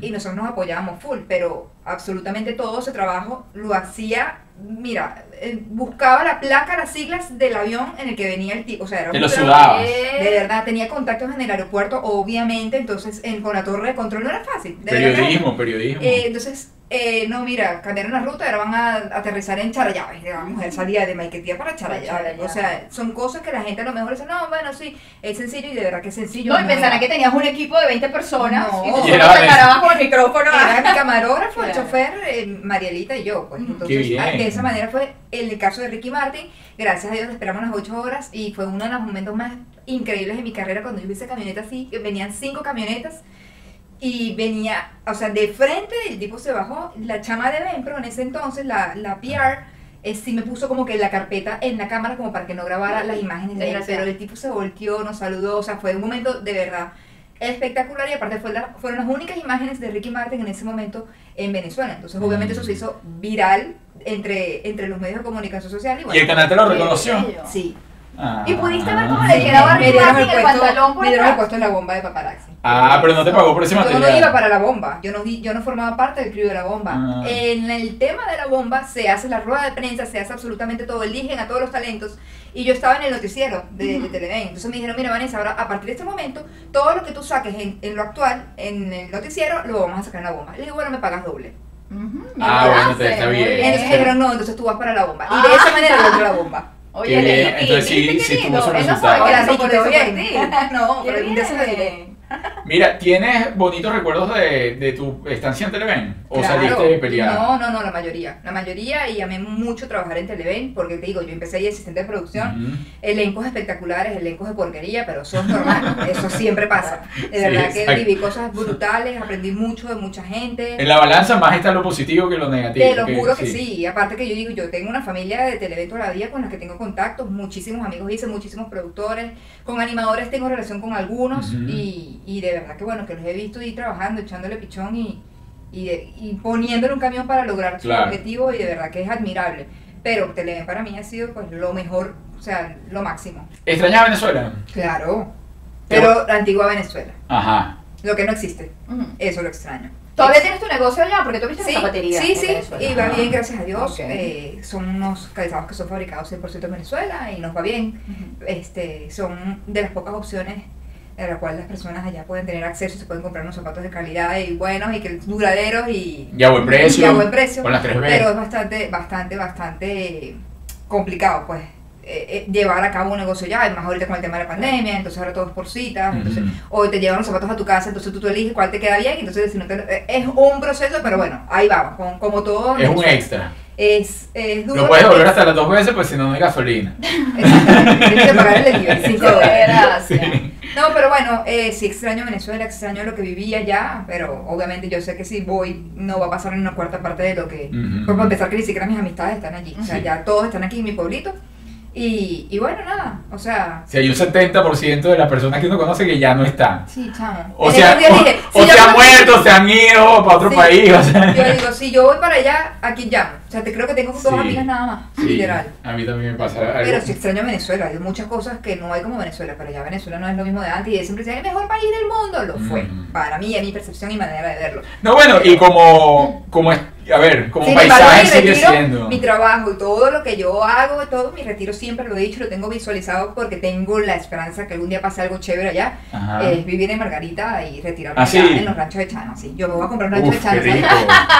y nosotros nos apoyábamos full, pero absolutamente todo ese trabajo lo hacía, mira, eh, buscaba la placa, las siglas del avión en el que venía el tipo, o sea, era Te un lo de verdad, tenía contactos en el aeropuerto, obviamente, entonces en, con la torre de control no era fácil. De verdad Periodismo, periodismo. eh, entonces eh, no, mira, cambiaron la ruta, ahora van a aterrizar en Charallave. Y La mujer salía de Maiquetía para Charallave. O sea, son cosas que la gente a lo mejor dice, no, bueno, sí, es sencillo y de verdad que es sencillo. No, y pensarán era. que tenías un equipo de 20 personas No. y tú solo te con el micrófono. Era mi camarógrafo, el chofer, eh, Marielita y yo. Pues. Entonces, Qué bien. ah, de esa manera fue el caso de Ricky Martin. Gracias a Dios esperamos las 8 horas y fue uno de los momentos más increíbles de mi carrera cuando yo vi esa camioneta así. Venían cinco camionetas y venía, o sea, de frente el tipo se bajó. La chama de Vempro en ese entonces, la, la PR, eh, sí me puso como que la carpeta en la cámara como para que no grabara las imágenes de él. Pero el tipo se volteó, nos saludó, o sea, fue un momento de verdad espectacular y aparte fue la- fueron las únicas imágenes de Ricky Martin en ese momento en Venezuela. Entonces, obviamente, eso se hizo viral entre, entre los medios de comunicación social. Y, ¿Y el canal te lo Qué reconoció? Sí. Ah. Y pudiste ver cómo Sí, le quedaba a me Ricky dieron Martin el el puesto, pantalón por me dieron el puesto en la bomba de paparazzi. Ah, pero no te pagó por ese Yo no material. iba para la bomba, yo no, di- yo no formaba parte del crew de la bomba. Ah. En el tema de la bomba se hace la rueda de prensa, se hace absolutamente todo, eligen a todos los talentos. Y yo estaba en el noticiero de, de Televen. Entonces me dijeron, mira Vanessa, ahora a partir de este momento, todo lo que tú saques en, en lo actual, en el noticiero, lo vamos a sacar en la bomba. Le digo, bueno, me pagas doble. Ujú, Ah, me bueno, te- está bien. Entonces dijeron, no, entonces tú vas para la bomba. Y de Ah. esa manera yo entré a la bomba. Oye, Ricky, entonces sí- ¿viste qué sí tuvo su Él no resultado. que. No, pero Mira, ¿tienes bonitos recuerdos de, de tu estancia en Televen? ¿O Claro. saliste peleada? No, no, no, la mayoría. La mayoría y amé mucho trabajar en Televen porque te digo, yo empecé ahí asistente de producción. Ujú. Elencos espectaculares, elencos de porquería, pero eso es normal, eso siempre pasa. De Sí, verdad que viví cosas brutales, aprendí mucho de mucha gente. En la balanza más está lo positivo que lo negativo. Te lo juro que sí. Y aparte que yo digo, yo tengo una familia de Televen todavía con la que tengo contactos, muchísimos amigos hice, muchísimos productores, con animadores tengo relación con algunos Ujú. y, y de verdad que bueno, que los he visto ir trabajando, echándole pichón y, y, de- y poniéndole un camión para lograr su Claro. objetivo y de verdad que es admirable. Pero Televen para mí ha sido pues lo mejor, o sea, lo máximo. ¿Extrañas Venezuela? Claro. Qué Pero la antigua Venezuela, Ajá. lo que no existe, Ujú. eso lo extraño. ¿Todavía tienes tu negocio allá? Porque tú viste Sí, zapatería sí, sí, Venezuela. y va bien, gracias a Dios. Ok. Eh, son unos calzados que son fabricados 100% en Venezuela y nos va bien. este, son de las pocas opciones a la cual las personas allá pueden tener acceso, se pueden comprar unos zapatos de calidad y buenos y que duraderos y, Y a buen precio. y a buen precio. Con las 3B. Pero es bastante, bastante, bastante complicado, pues. eh, eh, llevar a cabo un negocio ya, y más ahorita con el tema de la pandemia, entonces ahora todo es por citas, entonces, o te llevan los zapatos a tu casa, entonces tú, tú eliges cuál te queda bien, entonces si no te- eh, es un proceso, pero bueno, ahí vamos, con- como todo. Es un extra. Es, es duro. Lo puedes volver hasta las dos veces, pues si no, no hay gasolina. Exactamente, tienes que pagar el delivery, cinco Qué dólares. No, pero bueno, eh, sí extraño Venezuela, extraño lo que vivía allá, pero obviamente yo sé que si voy no va a pasar en una cuarta parte de lo que... Para empezar que ni siquiera mis amistades están allí, o sea, Sí. ya todos están aquí en mi pueblito. Y, y bueno, nada, o sea... Si hay un 70% de las personas que uno conoce que ya no están. Sí, chamo. O sea, o, dije, o si yo se han muerto, se han ido para otro Sí. país. O sea. Yo digo, si yo voy para allá, aquí llamo. Sea, te creo que tengo dos Sí. amigas nada más, Sí, literal. A mí también me pasa algo. Pero sí extraño Venezuela, hay muchas cosas que no hay como Venezuela, pero ya Venezuela no es lo mismo de antes y es siempre decía, el mejor país del mundo, lo fue, Mm. para mí, en mi percepción y manera de verlo. No, bueno, y como, como es, a ver, como embargo, paisaje sigue retiro, siendo. Mi trabajo y todo lo que yo hago, todo mi retiro siempre lo he dicho, lo tengo visualizado porque tengo la esperanza que algún día pase algo chévere allá. Ajá. Es vivir en Margarita y retirarme ¿Ah, sí? en los ranchos de Chana. Sí, yo me voy a comprar un rancho Uf, de rico.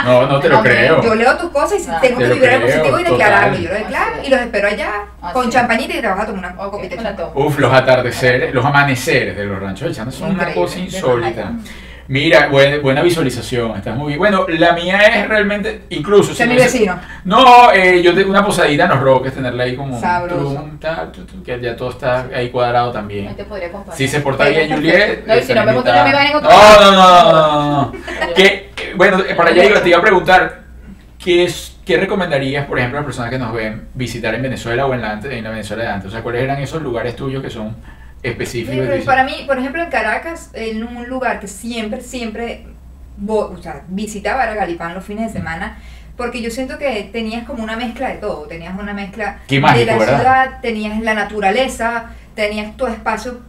No, no te lo Hombre, creo. Yo leo tus cosas y tengo te que vibrar en positivo y total. declararlo. Yo lo declaro es. y los espero allá Así con es. champañita y te vas a tomar una copita de champán. Uf, los atardeceres, los amaneceres de los ranchos de Chana son una cosa insólita. Mira, buena, buena visualización, estás muy bien. Bueno, la mía es realmente, incluso... Si mi vecino. No, eh, yo tengo una posadita en los roques, tenerla ahí como... Sabroso. trum, ta, tu, tu, que ya todo está ahí cuadrado Ahí también. te podría acompañar. Si se porta bien Juliet... No, y si no me gusta, no me van en otro No, no, no, no, no, no. que, bueno, para allá iba, te iba a preguntar, ¿qué, es, ¿qué recomendarías, por ejemplo, a las personas que nos ven visitar en Venezuela o en la, en la Venezuela de antes? O sea, ¿cuáles eran esos lugares tuyos que son específicos? para mí, por ejemplo, en Caracas, en un lugar que siempre, siempre vo- o sea, visitaba era Galipán los fines de semana, porque yo siento que tenías como una mezcla de todo. Tenías una mezcla mágico, de la ¿verdad? ciudad, tenías la naturaleza, tenías tu espacio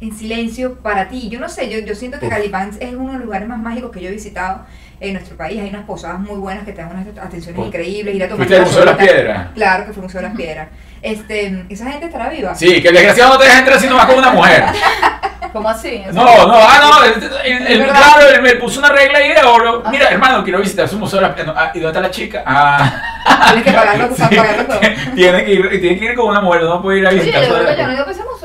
en silencio para ti. Yo no sé, yo, yo siento que. Galipán es uno de los lugares más mágicos que yo he visitado en nuestro país. Hay unas posadas muy buenas que te dan unas atenciones increíbles. Ir a tomar ¿Fuiste al una Museo de las. Piedras? Claro que fue el Museo de las Piedras. Este, esa gente estará viva. Sí, que el desgraciado no te deja entrar si no vas con una mujer. ¿Cómo así? No, no, ah, no, el- claro, él me puso una regla ahí de oro. Mira, hermano, quiero visitar su museo. de la- no, ah, ¿Y dónde está la chica? Ah, Tienes que pagarlo, pagarlo todo. tiene que ir, tiene que ir con una mujer, no puede ir a Sí, visitar yo que yo no digo que ese museo.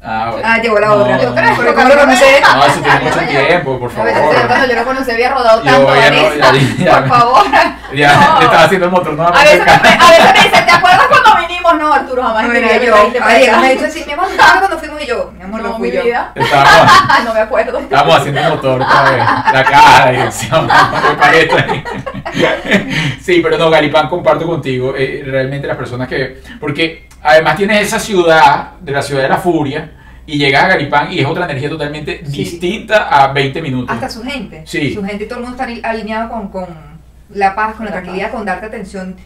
Ah, bueno. Ah, llegó la No, otra. no, Yo no. pero ¿cómo lo conoces? No, eso tiene mucho tiempo, por favor. cuando yo lo conocí había rodado Yo tanto, ya no- ya- ya- por favor. Ya, No. le estaba haciendo el motor, no A veces, me, a veces me dicen, ¿te acuerdas cuando vinimos? No, Arturo, jamás mi Mira, yo, ay, me ha dicho así, mi amor, ¿te acuerdas cuando fuimos y yo? Mi amor, no No, fui mi yo. vida. Estábamos, no me acuerdo. estábamos haciendo el motor otra vez. La caja, la dirección, me parece. Sí, pero no, Galipán, comparto contigo. eh, realmente las personas que. Porque además tienes esa ciudad, de la ciudad de la furia, y llegas a Galipán y es otra energía totalmente Sí. distinta a 20 minutos. Hasta su gente. Sí. Su gente y todo el mundo está ali- alineado con, con la paz, con la tranquilidad, con darte atención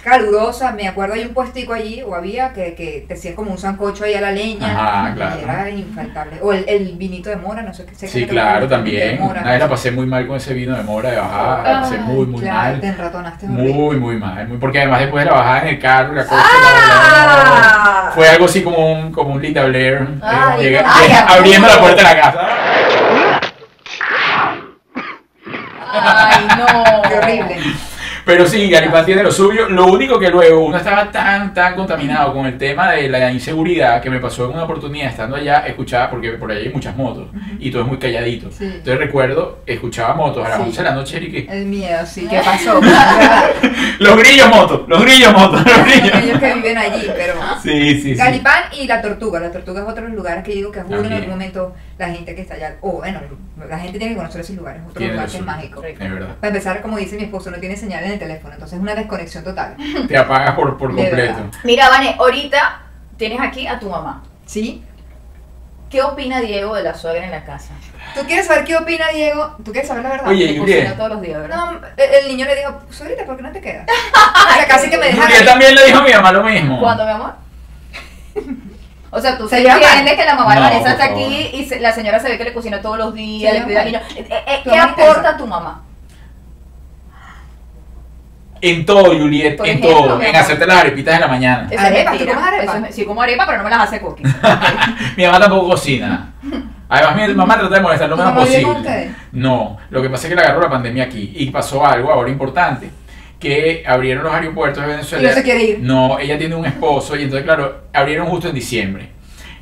calurosa. Me acuerdo hay un puestico allí, o había, que, que te hacías como un sancocho ahí a la leña. Ajá, y claro. era infaltable. O el, el vinito de mora, no sé qué. sé que Sí, te claro, también. mora. Una vez la pasé muy mal con ese vino de mora de bajada. La pasé muy, muy claro, mal. Te enratonaste horrible. Muy, muy mal. muy- porque además después de la bajada en el carro, la cosa. ¡Ah! no, fue algo así como un, como un Linda Blair. eh, amor. abriendo la puerta de la casa. Ay, no. Qué horrible. Pero sí, Garipán tiene lo suyo. Lo único que luego uno estaba tan, tan contaminado con el tema de la inseguridad que me pasó en una oportunidad estando allá, escuchaba, porque por ahí hay muchas motos y todo es muy calladito. Sí. Entonces recuerdo, escuchaba motos a las Sí. 11 de la noche y que. El miedo, sí. ¿Qué pasó? Los grillos motos, los grillos motos, los grillos. Ellos que viven allí, pero... Sí, sí, sí. Galipán y la tortuga. La tortuga es otro de los lugares que digo que juro en algún momento la gente que está allá. O bueno, la gente tiene que conocer esos lugares. Otro lugar que es mágico. Es verdad. Para empezar, como dice mi esposo, no tiene señal en el teléfono. Entonces es una desconexión total. Te apagas por, completo. verdad. Mira, Vane, ahorita tienes aquí a tu mamá. ¿Sí? ¿Qué opina Diego de la suegra en la casa? ¿Tú quieres saber qué opina Diego? ¿Tú quieres saber la verdad? Oye, Que Juliet. cocina todos los días, ¿verdad? No, el, niño le dijo, suegrita, ¿por qué no te quedas? o sea, casi que me deja Juliet también le dijo a mi mamá lo mismo. ¿Cuándo, mi amor? O sea, tú Se entiendes que la mamá de No, Vanessa está aquí y se- la señora se ve que le cocina todos los días, le cuida al niño. ¿Qué aporta tu mamá? En todo, Juliet, Por en ejemplo, todo. En hacerte las arepitas de la mañana. Eso Arepa, es ¿tú comes arepa? Eso es- sí, como arepa, pero no me las hace cookies. Mi mamá tampoco cocina. Además, mi mamá trata de molestar lo ¿Tu menos posible. No, lo que pasa es que le agarró la pandemia aquí y pasó algo ahora importante. Que abrieron los aeropuertos de Venezuela. Y no se quiere ir. No, ella tiene un esposo y entonces, claro, abrieron justo en diciembre.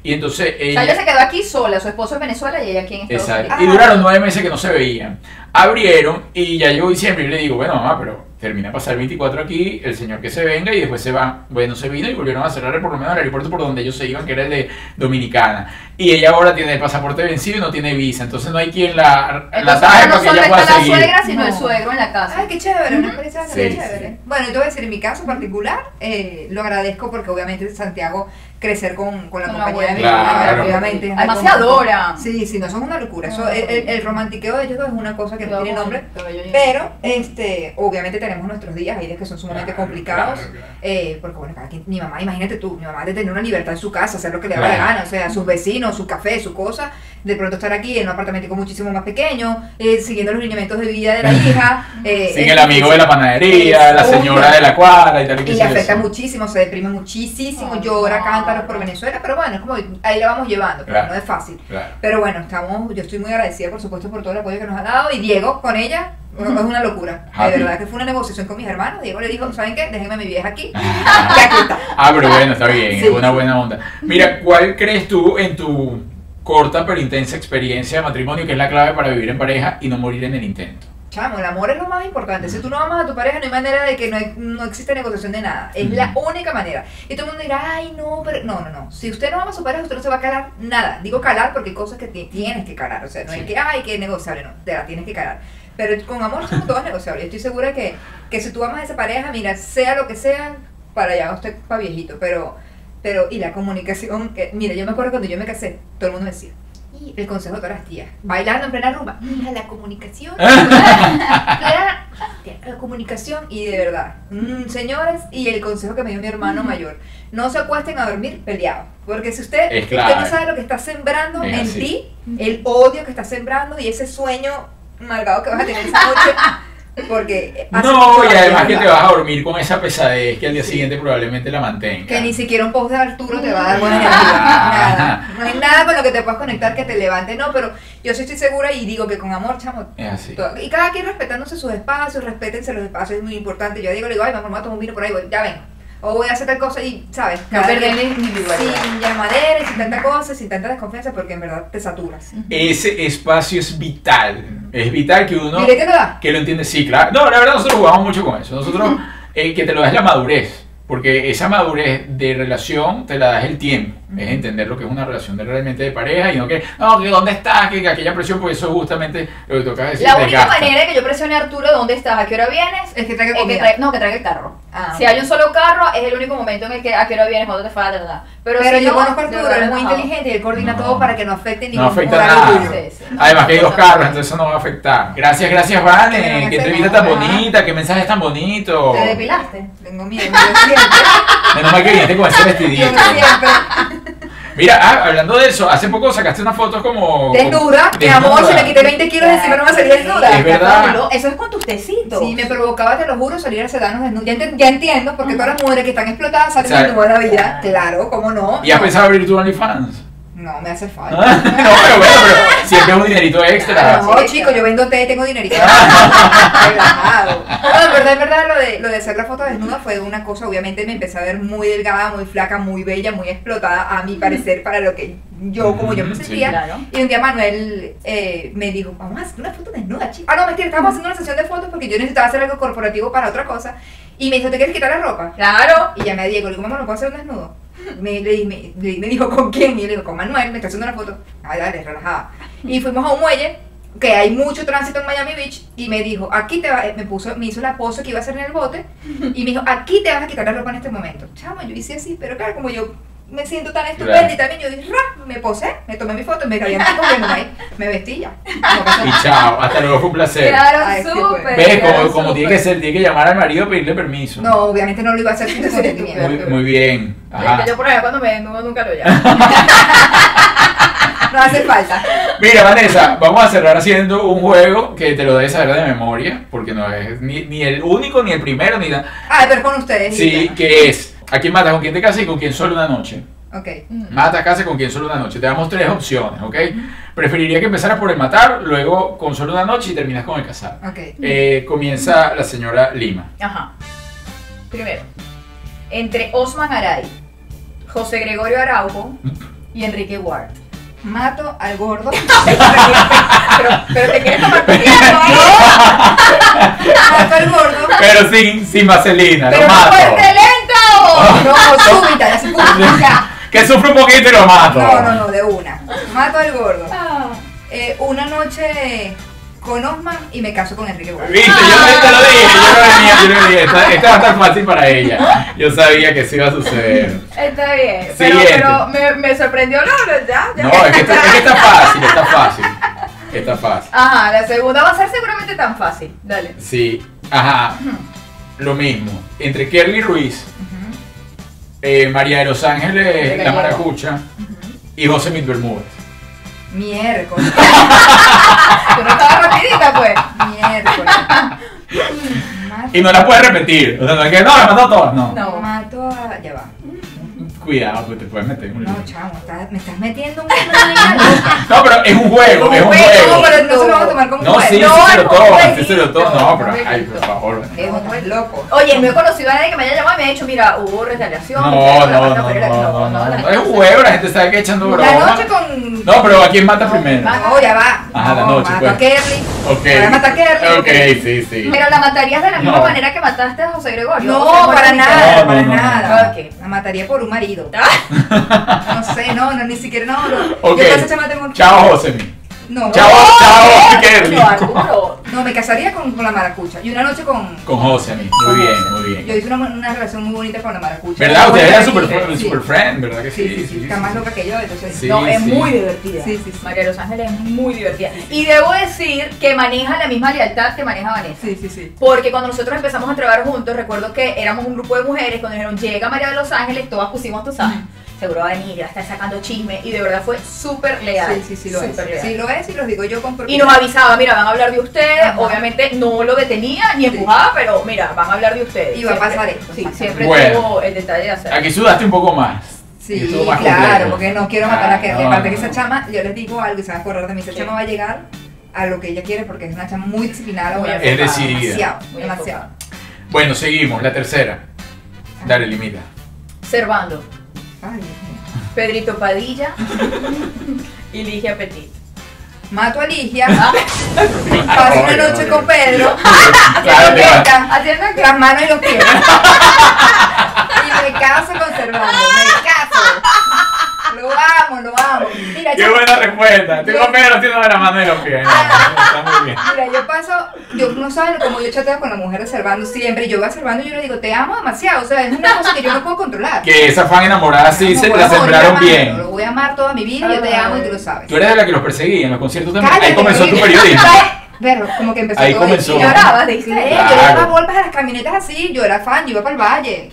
Y entonces O sea, ella. ella se quedó aquí sola, su esposo en Venezuela y ella aquí en Estados Exacto. Unidos. Y duraron nueve meses que no se veían. Abrieron y ya llegó diciembre y le digo, bueno mamá, pero termina de pasar el 24 aquí, el señor que se venga y después se va. Bueno, se vino y volvieron a cerrar por lo menos el aeropuerto por donde ellos se iban, que era el de Dominicana. Y ella ahora tiene el pasaporte vencido y no tiene visa, entonces no hay quien la, la Entonces, taje no para que ella pueda está la seguir. suegra, sino el No. suegro en la casa. Ay, qué chévere, una experiencia bastante Sí, chévere. sí. Bueno, yo te voy a decir, en mi caso particular, eh, lo agradezco porque obviamente Santiago crecer con, con la Con la compañía de mi Claro. obviamente. Además se adoran. Sí, sí, no, eso es una locura. Eso, el, el- el romantiqueo de ellos dos es una cosa que no tiene nombre. Pero, este, obviamente tenemos nuestros días, hay días que son sumamente Claro, complicados. claro, claro. eh, porque, bueno, cada quien- mi mamá, imagínate tú, mi mamá de tener una libertad en su casa, hacer lo que le da la gana, o sea, sus vecinos, su café, su cosa, de pronto estar aquí en un apartamento muchísimo más pequeño, eh, siguiendo los lineamientos de vida de la hija. Eh, Sin es el amigo de la panadería, Es la señora de la cuadra y tal y y le afecta muchísimo, se deprime muchísimo, Ay, llora, cántaros por Venezuela, pero bueno, es como ahí la vamos llevando, pero Claro. no es fácil. Claro. Pero bueno, estamos, yo estoy muy agradecida por supuesto por todo el apoyo que nos ha dado y Diego con ella es una locura. De Happy. verdad que fue una negociación con mis hermanos. Diego le dijo, ¿saben qué? Déjenme a mi vieja aquí. y aquí está. Ah, pero bueno, está bien, Sí, es una buena onda. Mira, ¿cuál crees tú en tu corta pero intensa experiencia de matrimonio que es la clave para vivir en pareja y no morir en el intento? Chamo, el amor es lo más importante. Si tú no amas a tu pareja, no hay manera de que no, hay- no existe negociación de nada. Es la única manera. Y todo el mundo dirá, ay, no, pero. No, no, no. Si usted no ama a su pareja, usted no se va a calar nada. Digo calar porque hay cosas que ti- tienes que calar. O sea, no Sí. es que, ay, que negociable, no. Te la tienes que calar. Pero con amor somos todos negociables. Estoy segura que, que si tú amas a esa pareja, mira, sea lo que sea, para allá usted para viejito. Pero, pero, y la comunicación, eh, mira, yo me acuerdo cuando yo me casé, todo el mundo decía, y el consejo de todas las tías, bailando en plena rumba, mira la comunicación. Plena- la comunicación y de verdad, mm, señores, y el consejo que me dio mi hermano mayor, no se acuesten a dormir peleados, porque si usted, Es usted no sabe lo que está sembrando Es en ti, el odio que está sembrando y ese sueño malgado que vas a tener esa noche, Porque No, y además que te vas a dormir con esa pesadez que al día siguiente probablemente la mantenga. Que ni siquiera un post de Arturo te va a dar buena Ah. energía. Nada. No hay nada con lo que te puedas conectar que te levante. No, pero yo sí estoy segura y digo que con amor, chamo. Es así. todo- Y cada quien respetándose sus espacios, respétense los espacios, es muy importante. Yo digo, le digo, ay, mamá, me voy a tomar un vino por ahí, voy, ya ven. O voy a hacer tal cosa y, ¿sabes? No Cada perder quien- la individualidad. Sin llamadera, y sin tanta cosa, sin tanta desconfianza, porque en verdad te saturas. Ese espacio es vital. Es vital que uno... ¿Y qué te da? Que lo entiende, sí, claro. No, la verdad nosotros jugamos mucho con eso. Nosotros, eh, que te lo da es la madurez. Porque esa madurez de relación te la da es el tiempo. Es entender lo que es una relación de realmente de pareja y no que, no, que dónde estás, que, que aquella presión, pues eso es justamente lo que toca decir. La única gasta. manera de que yo presione a Arturo, ¿dónde estás? ¿A qué hora vienes? Es que traiga Es que comida. trae- no, que traiga el carro. Ah, si hay un solo carro, es el único momento en el que a qué hora vienes, cuándo te falta, nada. Pero, Pero si yo no, conozco a Arturo, él es muy inteligente y él coordina No. todo para que no afecte ningún No afecta nada. tuyo. Sí, sí. Además que hay dos carros, entonces eso no va a afectar. Gracias, gracias, Que van Qué entrevista tan bonita, qué mensajes tan bonitos. ¿Te depilaste? Tengo miedo, yo. Menos mal que viniste con ese Yo vestidito. siempre. Mira, ah, hablando de eso, hace poco sacaste unas fotos como. Desnuda, mi amor, si me quité 20 kilos de encima no me salí desnuda. Es verdad. Eso es con tus tecitos. Sí, me provocaba, te lo juro, salir a sedarnos desnudos. Ya, ya entiendo, porque todas las mujeres que están explotadas salen O sea, desnudas de la vida. Claro, ¿cómo no? ¿Y has no, pensado abrir tu OnlyFans? No, me hace falta. Ah, no, pero bueno, pero siempre es un dinerito extra. No, chico, yo vendo té y tengo dinerito. Relajado. No, en verdad, en verdad, lo de, lo de hacer la foto desnuda fue una cosa, obviamente me empecé a ver muy delgada, muy flaca, muy bella, muy explotada, a mi parecer, para lo que yo, como yo me Sí, sentía. claro. Y un día Manuel eh, me dijo, vamos a hacer una foto desnuda, chico. Ah, no, mentira, estábamos haciendo una sesión de fotos porque yo necesitaba hacer algo corporativo para otra cosa. Y me dijo, ¿te quieres quitar la ropa? Claro. Y llamé a Diego, le digo, mamá, ¿no puedo hacer un desnudo? Me, le, me, me dijo, ¿con quién? Y yo le digo, con Manuel, me está haciendo una foto. Ay, dale, relajada. Y fuimos a un muelle, que hay mucho tránsito en Miami Beach, y me dijo, aquí te va, me puso, me hizo la pose que iba a hacer en el bote, y me dijo, aquí te vas a quitar la ropa en este momento. Chamo, yo hice así, pero claro, como yo me siento tan estupenda Claro. y también yo dije, ra, me posé, me tomé mi foto, me caí en viéndome ahí, me vestí ya. No Y chao, hasta luego, fue un placer. Claro, súper. ¿Ves? claro, Como, como tiene que ser, tiene que llamar al marido y pedirle permiso. No, obviamente no lo iba a hacer sin consentimiento. Muy, muy bien. Ajá. yo por allá cuando me desnudo nunca lo llamo. No hace falta. Mira, Vanessa, vamos a cerrar haciendo un juego que te lo debes saber de memoria, porque no es ni, ni el único, ni el primero, ni nada. Ah, pero con ustedes. Sí, que es, ¿a quién matas? ¿Con quién te casas y con quién solo una noche? Ok. Mata, casa con quien solo una noche. Te damos tres opciones, ¿ok? Preferiría que empezaras por el matar, luego con solo una noche y terminas con el casar. Ok. Eh, comienza la señora Lima. Ajá. Primero, entre Osman Aray, José Gregorio Araujo y Enrique Ward. Mato al gordo. Pero, pero te quieres tomar tu tiempo, Mato al gordo. Pero sin, sin vaselina, Pero lo no mato. lento. No, súbita, ya se. Que sufre un poquito y lo mato. No, no, no, de una. Mato al gordo. Ah. Eh, una noche con Osman y me caso con Enrique Guardia. Viste, yo te lo dije, yo lo venía, yo lo venía. Esta, esta va a estar fácil para ella. Yo sabía que sí iba a suceder. Está bien. Pero, Siguiente. pero me, me sorprendió la hora, ya, ya. No, es que, está, es que está fácil, está fácil. Está fácil. Ajá, la segunda va a ser seguramente tan fácil. Dale. Sí, ajá. Lo mismo. Entre Kerly Ruiz, eh, María de los Ángeles, la. Maracucha, y José Mit Bermúdez. Miércoles. Tú no estabas rapidita, pues. Miércoles. Y no la puedes repetir. O sea, no es que no, la mató todas. No. No. mato a. Ya va. Cuidado, pues te puedes meter en un lío. No, chamo, me estás metiendo un. No, pero es un juego, es un No, juego. pero no se lo vamos a tomar como No, juego. sí, No, sí se lo es un toman, sí se lo toman. No, pero, un ay, por favor. Es un loco. Oye, no he conocido a nadie que me haya llamado y me haya dicho, mira, hubo retaliación. No, no, la no, no, no, no, la no. Es un juego, la gente sabe que echando La broma. noche con. No, pero ¿a quién mata primero? No, ya va. Ajá, la No, noche, pues. a Kerly. Ok. Voy a matar a Kerly. Ok, sí, sí. Pero la matarías de la misma No. manera que mataste a José Gregorio. No, ¿O se muere para nada, No, para no, no, nada. no. Ok. La mataría por un marido. No sé, no, no, ni siquiera, no, no. Ok. Yo Chao, Josemi. No, Chao, chao, Kerly. No, Arturo. no, me casaría con, con la maracucha. Y una noche con. Con Josemi. Muy bien, muy bien. Yo hice una, una relación muy bonita con la maracucha. ¿Verdad? Ustedes eran super, Sí. super friend, ¿verdad que sí? Sí, sí, sí. Está más loca que yo, entonces. Sí, no, es sí. muy divertida. Sí, sí, sí. María de los Ángeles es muy divertida. Y debo decir que maneja la misma lealtad que maneja Vanessa. Sí, sí, sí. Porque cuando nosotros empezamos a trabajar juntos, recuerdo que éramos un grupo de mujeres, cuando dijeron llega María de los Ángeles, todas pusimos, tú sabes, seguro va a venir, va a estar sacando chisme. Y de verdad fue súper leal. Sí, sí, sí lo es. leal. Sí lo es y los digo yo con Y nos avisaba, mira, van a hablar de ustedes. Ajá. Obviamente no lo detenía ni empujaba, pero mira, van a hablar de ustedes. Y va a pasar esto, Sí, siempre Bueno. tuvo el detalle de hacer. Aquí sudaste un poco más. Sí, claro, complejo. porque no quiero matar a que Ah, de no, parte que no. esa chama, yo les digo algo y se van a acordar de mí, esa ¿Qué? chama va a llegar a lo que ella quiere porque es una chama muy disciplinada, Muy. Es decidida. demasiado, Muy demasiado. Bueno, seguimos. La tercera. Dale, limita. Servando, Ay. Pedrito Padilla y Ligia Petit. Mato a Ligia, Ah. paso una noche con Pedro, haciendo las manos y los pies. y me caso conservando, me caso. Lo amo, lo amo. Mira, Qué yo, buena respuesta. Tengo haciendo de la mano de los pies. No, Está muy bien. mira, yo paso, yo no saben como yo chateo con la mujer reservando siempre, y yo voy observando y yo le digo, te amo demasiado, o sea, es una cosa que yo no puedo controlar. Que esa fan enamorada sí No se la sembraron bien. Lo voy a amar toda mi vida y yo te amo y tú lo sabes. Tú eres de la que los perseguía en los conciertos también. Ahí comenzó tu periodismo. Pero como que empezó Ahí todo comenzó. Y yo le daba golpes a las camionetas así, yo era fan, yo iba para el valle.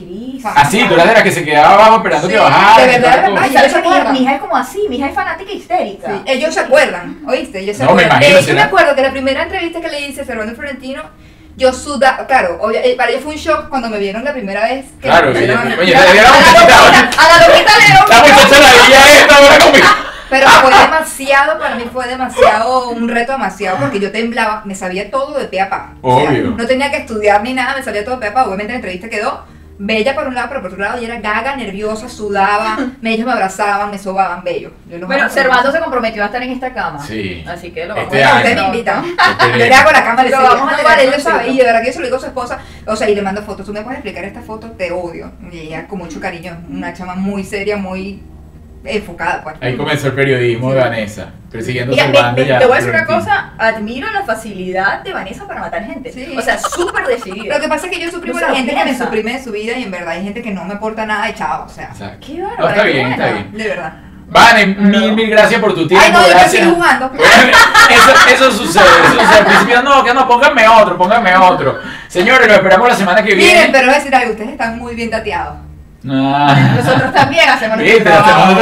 Así, tú eras de la que se quedaba abajo esperando Sí, que bajara. de verdad, toda la de verdad. cosa. Ay, ¿sabes que mi hija, mi hija es como así? Mi hija es fanática histérica. Sí, ellos se acuerdan, ¿oíste? Ellos se No, me acuerdan. imagino, será. me acuerdo que la primera entrevista que le hice a Servando Florentino, yo sudaba, claro, obvia- eh, para ellos fue un shock cuando me vieron la primera vez. que Claro, me pusieron oye, a mí. oye, Ya, te dieron a la muchachita, loquita, a la loquita le La dieron- muchacha la veía esta ahora conmigo. Pero fue demasiado, para mí fue demasiado, un reto demasiado, porque yo temblaba, me sabía todo de pe a pa. O sea, Obvio. no tenía que estudiar ni nada, me sabía todo de pe a pa. Obviamente la entrevista quedó bella por un lado, pero por otro lado yo era gaga, nerviosa, sudaba, me- ellos me abrazaban, me sobaban, bello. Bueno. Servando se comprometió a estar en esta cama. Sí. Así que lo vamos Este a año. Ustedes me invitan. Esperemos. Yo le hago la y le digo, vamos a tener él sabe. Y de verdad que yo se lo digo a su esposa. O sea, y le mando fotos. Tú me puedes explicar esta foto, te odio. Y ella con mucho cariño. Una chama muy seria, muy enfocada, pues. Ahí comenzó el periodismo de Vanessa, persiguiendo Mira, su me- banda me- ya. te voy a decir una cosa, admiro la facilidad de Vanessa para matar gente. Sí. O sea, súper decidida. Lo que pasa es que yo suprimo No a se la gente que me suprime de su vida y en verdad hay gente que no me aporta nada echado, o sea, Exacto. Qué No, bárbara, está bien, está buena. bien. de verdad. Vane, mil, mil gracias por tu tiempo. Ay, no, yo gracias. estoy jugando. Eso, eso sucede, eso sucede. Al principio, no, que no, pónganme otro, pónganme otro. Señores, lo esperamos la semana que viene. Miren, pero voy a decir algo, ustedes están muy bien tateados. Ah. Nosotros también hacemos nuestro trabajo.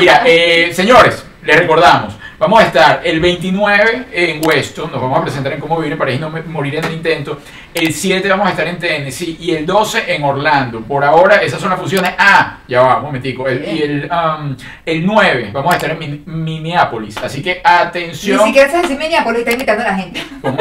Mira, eh, señores, les recordamos, vamos a estar el 29 en Weston, nos vamos a presentar en Cómo Vivir en París no morir en el intento. El 7 vamos a estar en Tennessee y el 12 en Orlando. Por ahora, esas son las funciones. Ah, ya va, un momentico. El, y el, um, el 9 vamos a estar en Min- Minneapolis. Así que Ni atención. siquiera sabes decir Minneapolis, está invitando a la gente. ¿Cómo?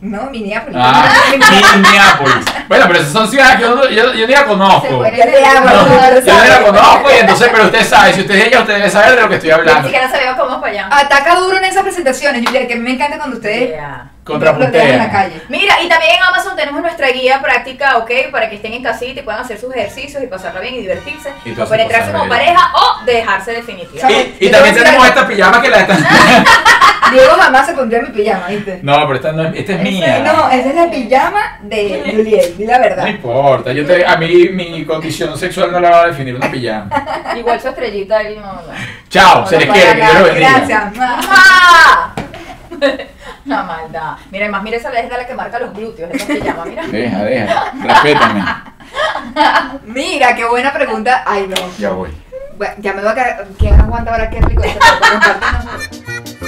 No, Minneapolis. Ah, Minneapolis. Bueno, pero esas son ciudades que yo, yo, yo ni la conozco. No, yo no la conozco y entonces, pero usted sabe, si usted es ella, usted debe saber de lo que estoy Ni hablando. siquiera sabemos cómo es para allá. Ataca duro en esas presentaciones, Julia, que a mí me encanta cuando ustedes Yeah. En la Contrapuntea. calle. Mira, y también en Amazon tenemos nuestra guía práctica, ¿ok? Para que estén en casita y puedan hacer sus ejercicios y pasarla bien y divertirse. Y o cosas como pareja o dejarse definitivamente. Y, y también tenemos esta pijama que la están. Diego jamás se pondría mi pijama, ¿viste? No, pero esta, no es, esta es mía. No, esa es la pijama de Juliet, di la No verdad. importa, yo te, a mí mi condición sexual no la va a definir una pijama. Igual su estrellita ahí no. no. Chao, No, se no les quiere, que Dios los bendiga. Gracias. La maldad. Mira, además, mira esa es la que marca los glúteos, esa se llama, mira. Deja, deja, respétame. Mira, qué buena pregunta. Ay, no. Ya voy. Bueno, ya me va a quedar. ¿Quién aguanta ahora qué rico? Este.